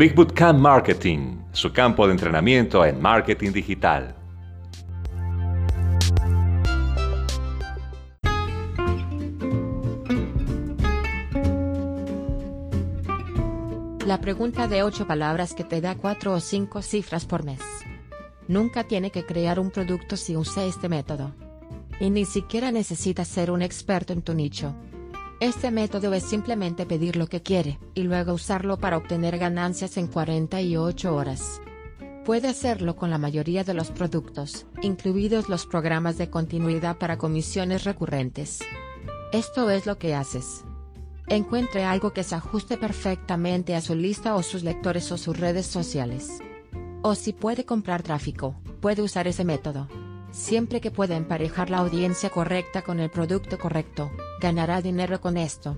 Big Bootcamp Marketing, su campo de entrenamiento en marketing digital. La pregunta de 8 palabras que te da 4 o 5 cifras por mes. Nunca tiene que crear un producto si usa este método. Y ni siquiera necesitas ser un experto en tu nicho. Este método es simplemente pedir lo que quiere, y luego usarlo para obtener ganancias en 48 horas. Puede hacerlo con la mayoría de los productos, incluidos los programas de continuidad para comisiones recurrentes. Esto es lo que haces. Encuentre algo que se ajuste perfectamente a su lista o sus lectores o sus redes sociales. O si puede comprar tráfico, puede usar ese método. Siempre que pueda emparejar la audiencia correcta con el producto correcto, ganará dinero con esto.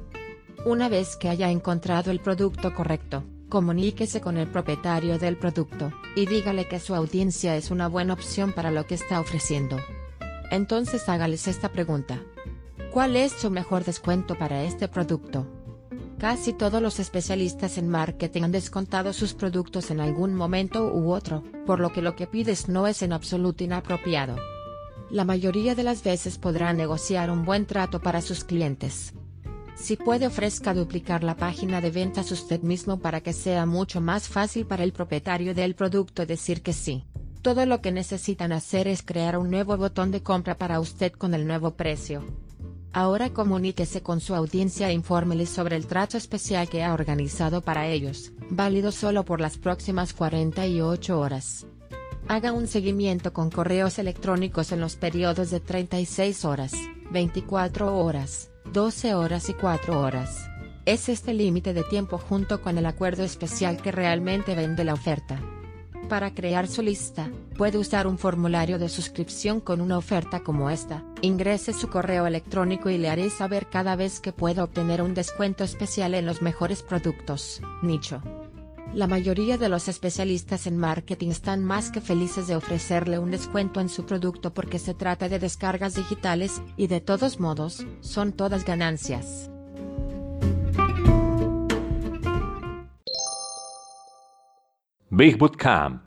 Una vez que haya encontrado el producto correcto, comuníquese con el propietario del producto, y dígale que su audiencia es una buena opción para lo que está ofreciendo. Entonces hágales esta pregunta. ¿Cuál es su mejor descuento para este producto? Casi todos los especialistas en marketing han descontado sus productos en algún momento u otro, por lo que lo que pides no es en absoluto inapropiado. La mayoría de las veces podrá negociar un buen trato para sus clientes. Si puede ofrezca duplicar la página de ventas usted mismo para que sea mucho más fácil para el propietario del producto decir que sí. Todo lo que necesitan hacer es crear un nuevo botón de compra para usted con el nuevo precio. Ahora comuníquese con su audiencia e infórmele sobre el trato especial que ha organizado para ellos, válido solo por las próximas 48 horas. Haga un seguimiento con correos electrónicos en los periodos de 36 horas, 24 horas, 12 horas y 4 horas. Es este límite de tiempo junto con el acuerdo especial que realmente vende la oferta. Para crear su lista, puede usar un formulario de suscripción con una oferta como esta. Ingrese su correo electrónico y le haré saber cada vez que pueda obtener un descuento especial en los mejores productos. Nicho. La mayoría de los especialistas en marketing están más que felices de ofrecerle un descuento en su producto porque se trata de descargas digitales, y de todos modos, son todas ganancias. Big Bootcamp